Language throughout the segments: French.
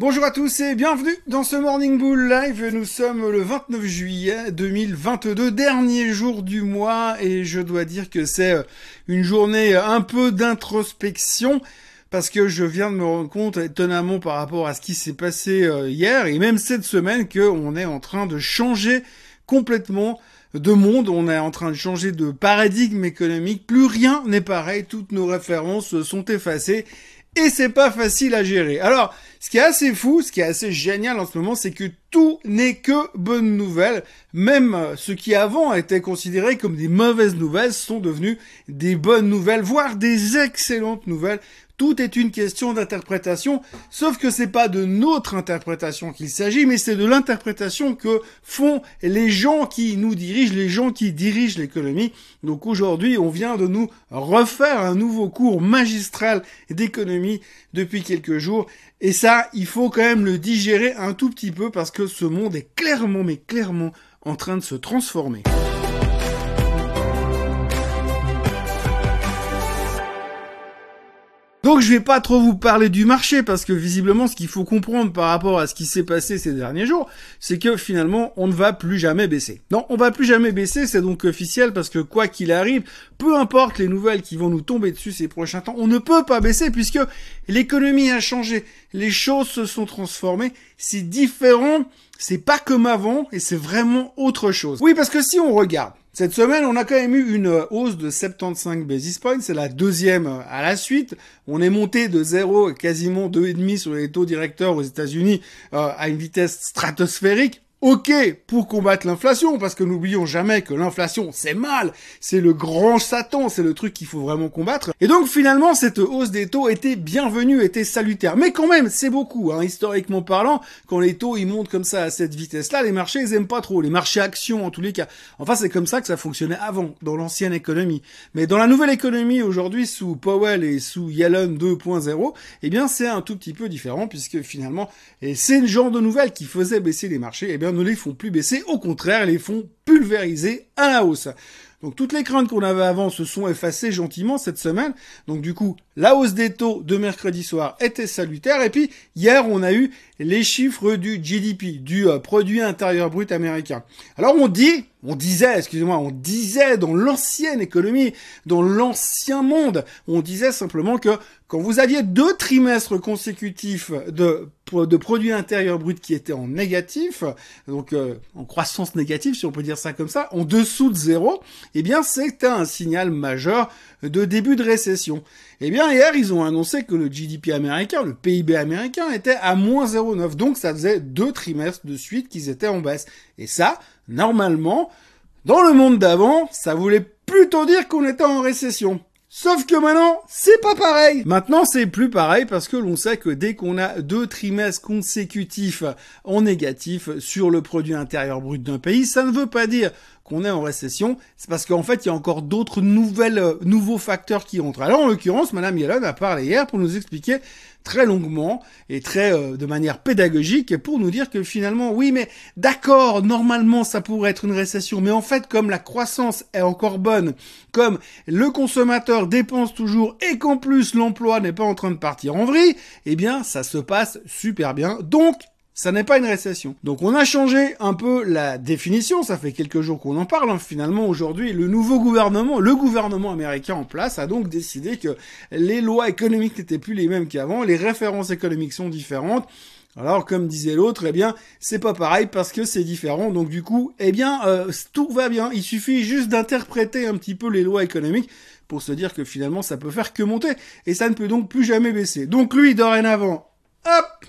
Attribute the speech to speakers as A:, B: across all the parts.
A: Bonjour à tous et bienvenue dans ce Morning Bull Live. Nous sommes le 29 juillet 2022, dernier jour du mois et je dois dire que c'est euh, une journée un peu d'introspection parce que je viens de me rendre compte étonnamment par rapport à ce qui s'est passé euh, hier et même cette semaine qu'on est en train de changer complètement de monde, on est en train de changer de paradigme économique, plus rien n'est pareil, toutes nos références sont effacées et c'est pas facile à gérer. Alors, ce qui est assez fou, ce qui est assez génial en ce moment, c'est que tout n'est que bonnes nouvelles. Même ce qui avant était considéré comme des mauvaises nouvelles sont devenues des bonnes nouvelles, voire des excellentes nouvelles. Tout est une question d'interprétation, sauf que c'est pas de notre interprétation qu'il s'agit, mais c'est de l'interprétation que font les gens qui nous dirigent, les gens qui dirigent l'économie. Donc aujourd'hui, on vient de nous refaire un nouveau cours magistral d'économie depuis quelques jours. Et ça, il faut quand même le digérer un tout petit peu parce que ce monde est clairement, mais clairement en train de se transformer. Donc je vais pas trop vous parler du marché parce que visiblement ce qu'il faut comprendre par rapport à ce qui s'est passé ces derniers jours, c'est que finalement on ne va plus jamais baisser. Non, on va plus jamais baisser, c'est donc officiel parce que quoi qu'il arrive, peu importe les nouvelles qui vont nous tomber dessus ces prochains temps, on ne peut pas baisser puisque l'économie a changé, les choses se sont transformées, c'est différent, c'est pas comme avant et c'est vraiment autre chose. Oui, parce que si on regarde cette semaine, on a quand même eu une hausse de 75 basis points. C'est la deuxième à la suite. On est monté de 0 quasiment 2,5 sur les taux directeurs aux États-Unis euh, à une vitesse stratosphérique. Ok pour combattre l'inflation, parce que n'oublions jamais que l'inflation c'est mal, c'est le grand Satan, c'est le truc qu'il faut vraiment combattre. Et donc finalement cette hausse des taux était bienvenue, était salutaire. Mais quand même c'est beaucoup, hein, historiquement parlant, quand les taux ils montent comme ça à cette vitesse-là, les marchés ils aiment pas trop, les marchés actions en tous les cas. Enfin c'est comme ça que ça fonctionnait avant, dans l'ancienne économie. Mais dans la nouvelle économie aujourd'hui sous Powell et sous Yellen 2.0, eh bien c'est un tout petit peu différent puisque finalement, c'est le genre de nouvelles qui faisait baisser les marchés, eh bien ne les font plus baisser, au contraire, les font pulvériser à la hausse. Donc toutes les craintes qu'on avait avant se sont effacées gentiment cette semaine. Donc du coup, la hausse des taux de mercredi soir était salutaire. Et puis hier, on a eu les chiffres du GDP, du euh, produit intérieur brut américain. Alors on dit, on disait, excusez-moi, on disait dans l'ancienne économie, dans l'ancien monde, on disait simplement que quand vous aviez deux trimestres consécutifs de, de produit intérieur brut qui étaient en négatif, donc euh, en croissance négative, si on peut dire ça comme ça, en dessous de zéro, eh bien c'était un signal majeur de début de récession. Eh bien hier, ils ont annoncé que le GDP américain, le PIB américain, était à moins 0,9. Donc ça faisait deux trimestres de suite qu'ils étaient en baisse. Et ça, normalement, dans le monde d'avant, ça voulait plutôt dire qu'on était en récession. Sauf que maintenant, c'est pas pareil. Maintenant, c'est plus pareil parce que l'on sait que dès qu'on a deux trimestres consécutifs en négatif sur le produit intérieur brut d'un pays, ça ne veut pas dire qu'on est en récession. C'est parce qu'en fait, il y a encore d'autres nouvelles, euh, nouveaux facteurs qui entrent. Alors, en l'occurrence, Madame Yellen a parlé hier pour nous expliquer très longuement et très euh, de manière pédagogique pour nous dire que finalement oui mais d'accord normalement ça pourrait être une récession mais en fait comme la croissance est encore bonne comme le consommateur dépense toujours et qu'en plus l'emploi n'est pas en train de partir en vrille eh bien ça se passe super bien donc ça n'est pas une récession. Donc on a changé un peu la définition, ça fait quelques jours qu'on en parle. Hein. Finalement aujourd'hui, le nouveau gouvernement, le gouvernement américain en place a donc décidé que les lois économiques n'étaient plus les mêmes qu'avant, les références économiques sont différentes. Alors comme disait l'autre, eh bien c'est pas pareil parce que c'est différent. Donc du coup, eh bien euh, tout va bien. Il suffit juste d'interpréter un petit peu les lois économiques pour se dire que finalement ça peut faire que monter et ça ne peut donc plus jamais baisser. Donc lui dorénavant, hop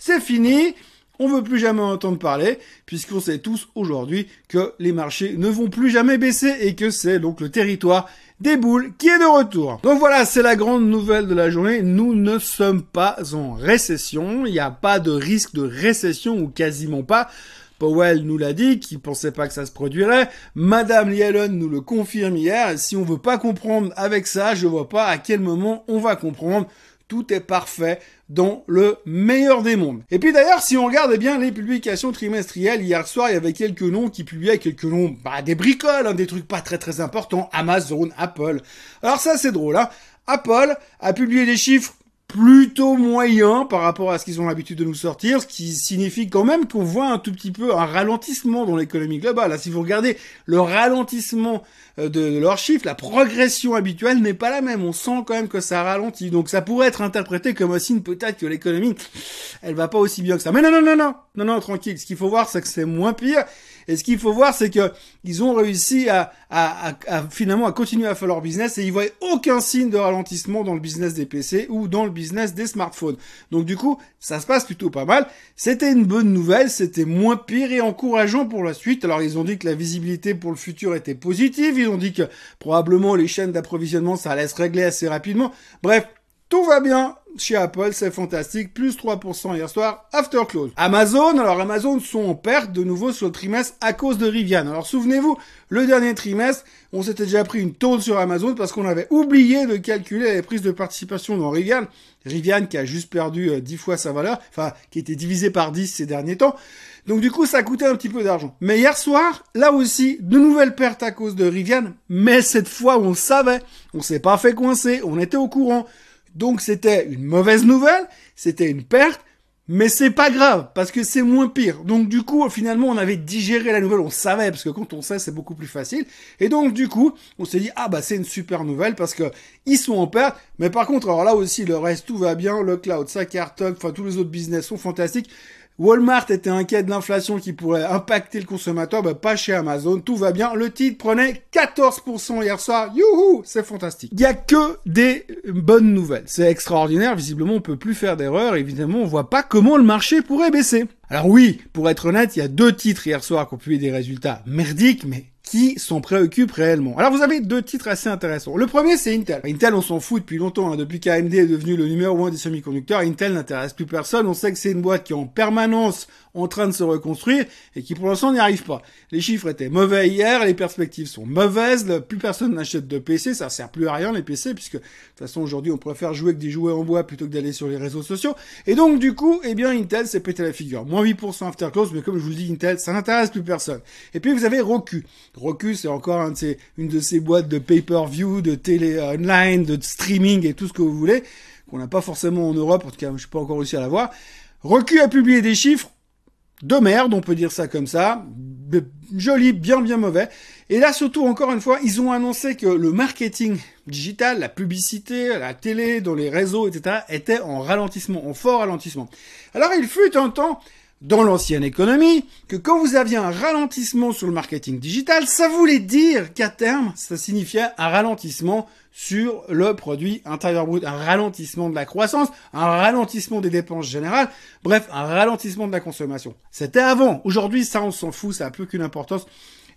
A: c'est fini. On veut plus jamais entendre parler, puisqu'on sait tous aujourd'hui que les marchés ne vont plus jamais baisser et que c'est donc le territoire des boules qui est de retour. Donc voilà, c'est la grande nouvelle de la journée. Nous ne sommes pas en récession. Il n'y a pas de risque de récession ou quasiment pas. Powell nous l'a dit, qu'il pensait pas que ça se produirait. Madame Yellen nous le confirme hier. Si on veut pas comprendre avec ça, je vois pas à quel moment on va comprendre. Tout est parfait dans le meilleur des mondes. Et puis d'ailleurs, si on regarde bien les publications trimestrielles, hier soir, il y avait quelques noms qui publiaient quelques noms, bah, des bricoles, hein, des trucs pas très très importants, Amazon, Apple. Alors ça, c'est drôle, hein. Apple a publié des chiffres plutôt moyen par rapport à ce qu'ils ont l'habitude de nous sortir, ce qui signifie quand même qu'on voit un tout petit peu un ralentissement dans l'économie globale. si vous regardez le ralentissement euh, de, leurs chiffres, la progression habituelle n'est pas la même. On sent quand même que ça ralentit. Donc ça pourrait être interprété comme un signe peut-être que l'économie, elle va pas aussi bien que ça. Mais non, non, non, non, non, non, tranquille. Ce qu'il faut voir, c'est que c'est moins pire. Et ce qu'il faut voir, c'est que ils ont réussi à, finalement à continuer à faire leur business et ils voient aucun signe de ralentissement dans le business des PC ou dans le business des smartphones. Donc du coup, ça se passe plutôt pas mal. C'était une bonne nouvelle, c'était moins pire et encourageant pour la suite. Alors ils ont dit que la visibilité pour le futur était positive, ils ont dit que probablement les chaînes d'approvisionnement ça allait se régler assez rapidement. Bref, tout va bien chez Apple, c'est fantastique, plus 3% hier soir, after close. Amazon, alors Amazon sont en perte de nouveau sur le trimestre à cause de Rivian. Alors souvenez-vous, le dernier trimestre, on s'était déjà pris une tôle sur Amazon parce qu'on avait oublié de calculer les prises de participation dans Rivian. Rivian qui a juste perdu 10 euh, fois sa valeur, enfin qui était divisé par 10 ces derniers temps. Donc du coup, ça a coûté un petit peu d'argent. Mais hier soir, là aussi, de nouvelles pertes à cause de Rivian, mais cette fois on savait, on s'est pas fait coincer, on était au courant. Donc c'était une mauvaise nouvelle, c'était une perte, mais c'est pas grave parce que c'est moins pire. Donc du coup, finalement, on avait digéré la nouvelle, on savait parce que quand on sait, c'est beaucoup plus facile. Et donc du coup, on s'est dit ah bah c'est une super nouvelle parce que ils sont en perte, mais par contre, alors là aussi le reste tout va bien, le cloud, ça cartonne, enfin tous les autres business sont fantastiques. Walmart était inquiet de l'inflation qui pourrait impacter le consommateur, bah pas chez Amazon, tout va bien. Le titre prenait 14% hier soir. Youhou, c'est fantastique. Il y a que des bonnes nouvelles. C'est extraordinaire. Visiblement, on peut plus faire d'erreurs. Évidemment, on voit pas comment le marché pourrait baisser. Alors oui, pour être honnête, il y a deux titres hier soir qui ont publié des résultats merdiques, mais qui s'en préoccupent réellement. Alors vous avez deux titres assez intéressants. Le premier c'est Intel. Intel on s'en fout depuis longtemps, hein. depuis qu'AMD est devenu le numéro un des semi-conducteurs, Intel n'intéresse plus personne, on sait que c'est une boîte qui est en permanence en train de se reconstruire et qui pour l'instant n'y arrive pas. Les chiffres étaient mauvais hier, les perspectives sont mauvaises, plus personne n'achète de PC, ça sert plus à rien les PC puisque de toute façon aujourd'hui on préfère jouer avec des jouets en bois plutôt que d'aller sur les réseaux sociaux. Et donc du coup, eh bien Intel s'est pété la figure. Moins 8% after close, mais comme je vous le dis Intel, ça n'intéresse plus personne. Et puis vous avez Roku. Roku c'est encore une de ces boîtes de pay-per-view, de télé online, de streaming et tout ce que vous voulez qu'on n'a pas forcément en Europe, en tout cas je suis pas encore réussi à l'avoir. Roku a publié des chiffres de merde, on peut dire ça comme ça, joli, bien bien mauvais. Et là surtout encore une fois, ils ont annoncé que le marketing digital, la publicité, la télé, dans les réseaux, etc., était en ralentissement, en fort ralentissement. Alors il fut un temps dans l'ancienne économie que quand vous aviez un ralentissement sur le marketing digital, ça voulait dire qu'à terme, ça signifiait un ralentissement sur le produit intérieur brut, un ralentissement de la croissance, un ralentissement des dépenses générales, bref, un ralentissement de la consommation. C'était avant. Aujourd'hui, ça, on s'en fout, ça n'a plus qu'une importance.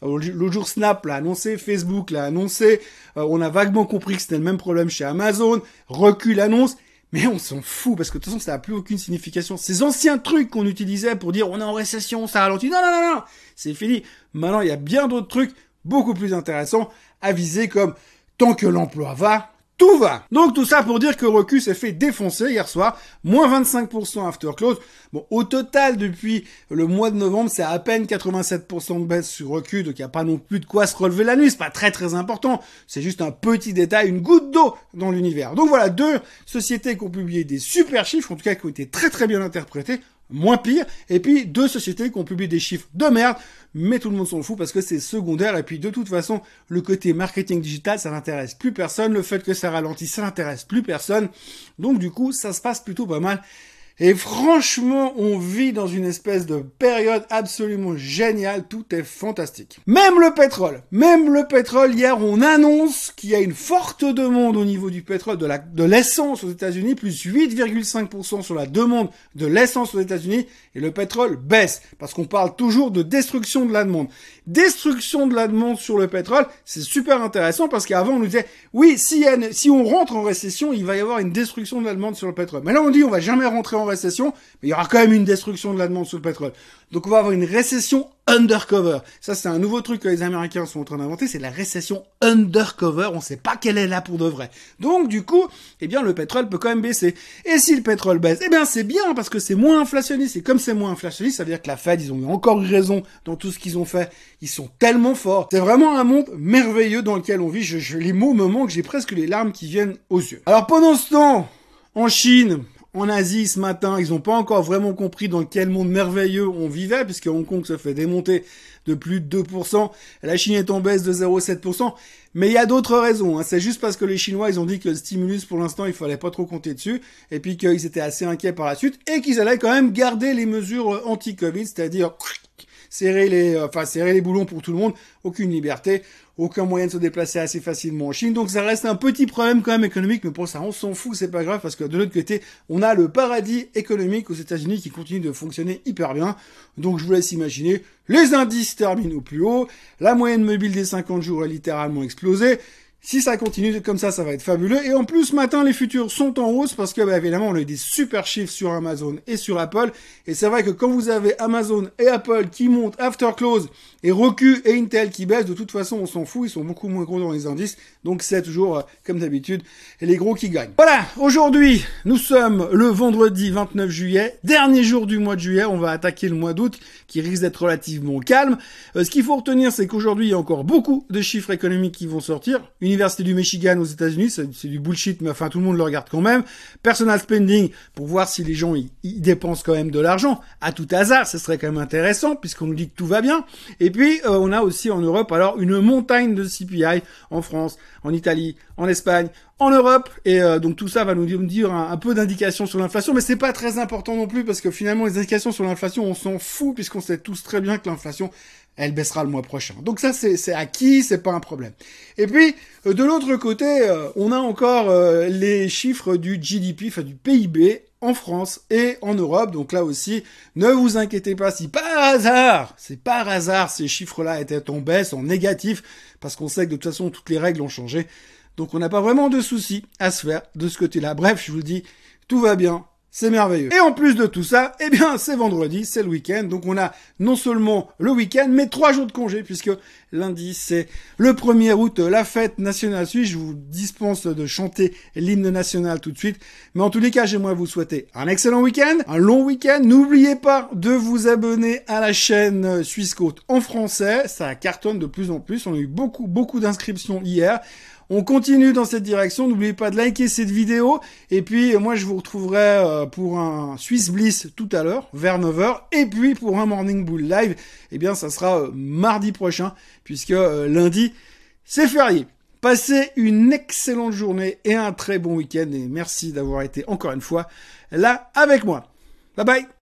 A: L'autre jour, Snap l'a annoncé, Facebook l'a annoncé, euh, on a vaguement compris que c'était le même problème chez Amazon, recul annonce, mais on s'en fout parce que de toute façon ça n'a plus aucune signification. Ces anciens trucs qu'on utilisait pour dire on est en récession, ça ralentit. Non, non, non, non, c'est fini. Maintenant il y a bien d'autres trucs beaucoup plus intéressants à viser comme tant que l'emploi va, tout va. Donc tout ça pour dire que Roku s'est fait défoncer hier soir, moins 25% after close. Bon, au total, depuis le mois de novembre, c'est à peine 87% de baisse sur Roku, donc il n'y a pas non plus de quoi se relever la nuit, c'est pas très très important, c'est juste un petit détail, une goutte d'eau dans l'univers. Donc voilà, deux sociétés qui ont publié des super chiffres, en tout cas qui ont été très très bien interprétés, moins pire, et puis deux sociétés qui ont publié des chiffres de merde, mais tout le monde s'en fout parce que c'est secondaire, et puis de toute façon, le côté marketing digital, ça n'intéresse plus personne, le fait que ça ralentit, ça n'intéresse plus personne, donc du coup, ça se passe plutôt pas mal. Et franchement, on vit dans une espèce de période absolument géniale, tout est fantastique. Même le pétrole, même le pétrole, hier on annonce qu'il y a une forte demande au niveau du pétrole, de la, de l'essence aux États-Unis, plus 8,5% sur la demande de l'essence aux États-Unis, et le pétrole baisse, parce qu'on parle toujours de destruction de la demande. Destruction de la demande sur le pétrole, c'est super intéressant parce qu'avant on nous disait, oui, si, si on rentre en récession, il va y avoir une destruction de la demande sur le pétrole. Mais là on dit, on va jamais rentrer en récession, mais il y aura quand même une destruction de la demande sur le pétrole. Donc on va avoir une récession undercover. Ça, c'est un nouveau truc que les Américains sont en train d'inventer, c'est la récession undercover. On sait pas quelle est là pour de vrai. Donc, du coup, eh bien, le pétrole peut quand même baisser. Et si le pétrole baisse, eh bien, c'est bien parce que c'est moins inflationniste. Et comme c'est moins inflationniste, ça veut dire que la Fed, ils ont eu encore raison dans tout ce qu'ils ont fait. Ils sont tellement forts. C'est vraiment un monde merveilleux dans lequel on vit. Je, je les mots me manquent, j'ai presque les larmes qui viennent aux yeux. Alors, pendant ce temps, En Chine, en Asie ce matin, ils n'ont pas encore vraiment compris dans quel monde merveilleux on vivait, puisque Hong Kong se fait démonter de plus de 2%, la Chine est en baisse de 0,7%, mais il y a d'autres raisons. Hein. C'est juste parce que les Chinois, ils ont dit que le stimulus, pour l'instant, il fallait pas trop compter dessus, et puis qu'ils étaient assez inquiets par la suite, et qu'ils allaient quand même garder les mesures anti-Covid, c'est-à-dire serrer les, enfin serrer les boulons pour tout le monde, aucune liberté aucun moyen de se déplacer assez facilement en Chine. Donc ça reste un petit problème quand même économique, mais pour ça on s'en fout, c'est pas grave parce que de l'autre côté, on a le paradis économique aux États-Unis qui continue de fonctionner hyper bien. Donc je vous laisse imaginer, les indices terminent au plus haut, la moyenne mobile des 50 jours a littéralement explosé. Si ça continue comme ça, ça va être fabuleux. Et en plus, ce matin, les futurs sont en hausse parce que, bah, évidemment, on a eu des super chiffres sur Amazon et sur Apple. Et c'est vrai que quand vous avez Amazon et Apple qui montent after close et Roku et Intel qui baissent, de toute façon, on s'en fout. Ils sont beaucoup moins gros dans les indices. Donc, c'est toujours, euh, comme d'habitude, les gros qui gagnent. Voilà. Aujourd'hui, nous sommes le vendredi 29 juillet. Dernier jour du mois de juillet. On va attaquer le mois d'août qui risque d'être relativement calme. Euh, ce qu'il faut retenir, c'est qu'aujourd'hui, il y a encore beaucoup de chiffres économiques qui vont sortir. Université du Michigan aux États-Unis, c'est du bullshit, mais enfin tout le monde le regarde quand même. Personal spending pour voir si les gens ils, dépensent quand même de l'argent. À tout hasard, ce serait quand même intéressant puisqu'on nous dit que tout va bien. Et puis euh, on a aussi en Europe alors une montagne de CPI en France, en Italie, en Espagne, en Europe. Et euh, donc tout ça va nous dire un, peu d'indications sur l'inflation, mais c'est pas très important non plus parce que finalement les indications sur l'inflation, on s'en fout puisqu'on sait tous très bien que l'inflation elle baissera le mois prochain. Donc ça, c'est acquis, c'est pas un problème. Et puis, euh, de l'autre côté, euh, on a encore les chiffres du GDP, enfin du PIB, en France et en Europe. Donc là aussi, ne vous inquiétez pas si par hasard, c'est par hasard, ces chiffres-là étaient en baisse, en négatif, parce qu'on sait que de toute façon, toutes les règles ont changé. Donc on n'a pas vraiment de soucis à se faire de ce côté-là. Bref, je vous dis, tout va bien, c'est merveilleux. Et en plus de tout ça, eh bien, c'est vendredi, c'est le week-end. Donc on a non seulement le week-end, mais trois jours de congé, puisque lundi, c'est le 1er août, la fête nationale suisse. Je vous dispense de chanter l'hymne national tout de suite. Mais en tous les cas, j'aimerais vous souhaiter un excellent week-end, un long week-end. N'oubliez pas de vous abonner à la chaîne Suisse Côte en français. Ça cartonne de plus en plus. On a eu beaucoup, beaucoup d'inscriptions hier. On continue dans cette direction. N'oubliez pas de liker cette vidéo. Et puis, moi, je vous retrouverai euh, pour un Swiss Bliss tout à l'heure, vers 9h. Et puis, pour un Morning Bull Live, eh bien, ça sera euh, mardi prochain, puisque euh, lundi, c'est férié. Passez une excellente journée et un très bon week-end. Et merci d'avoir été encore une fois là avec moi. Bye bye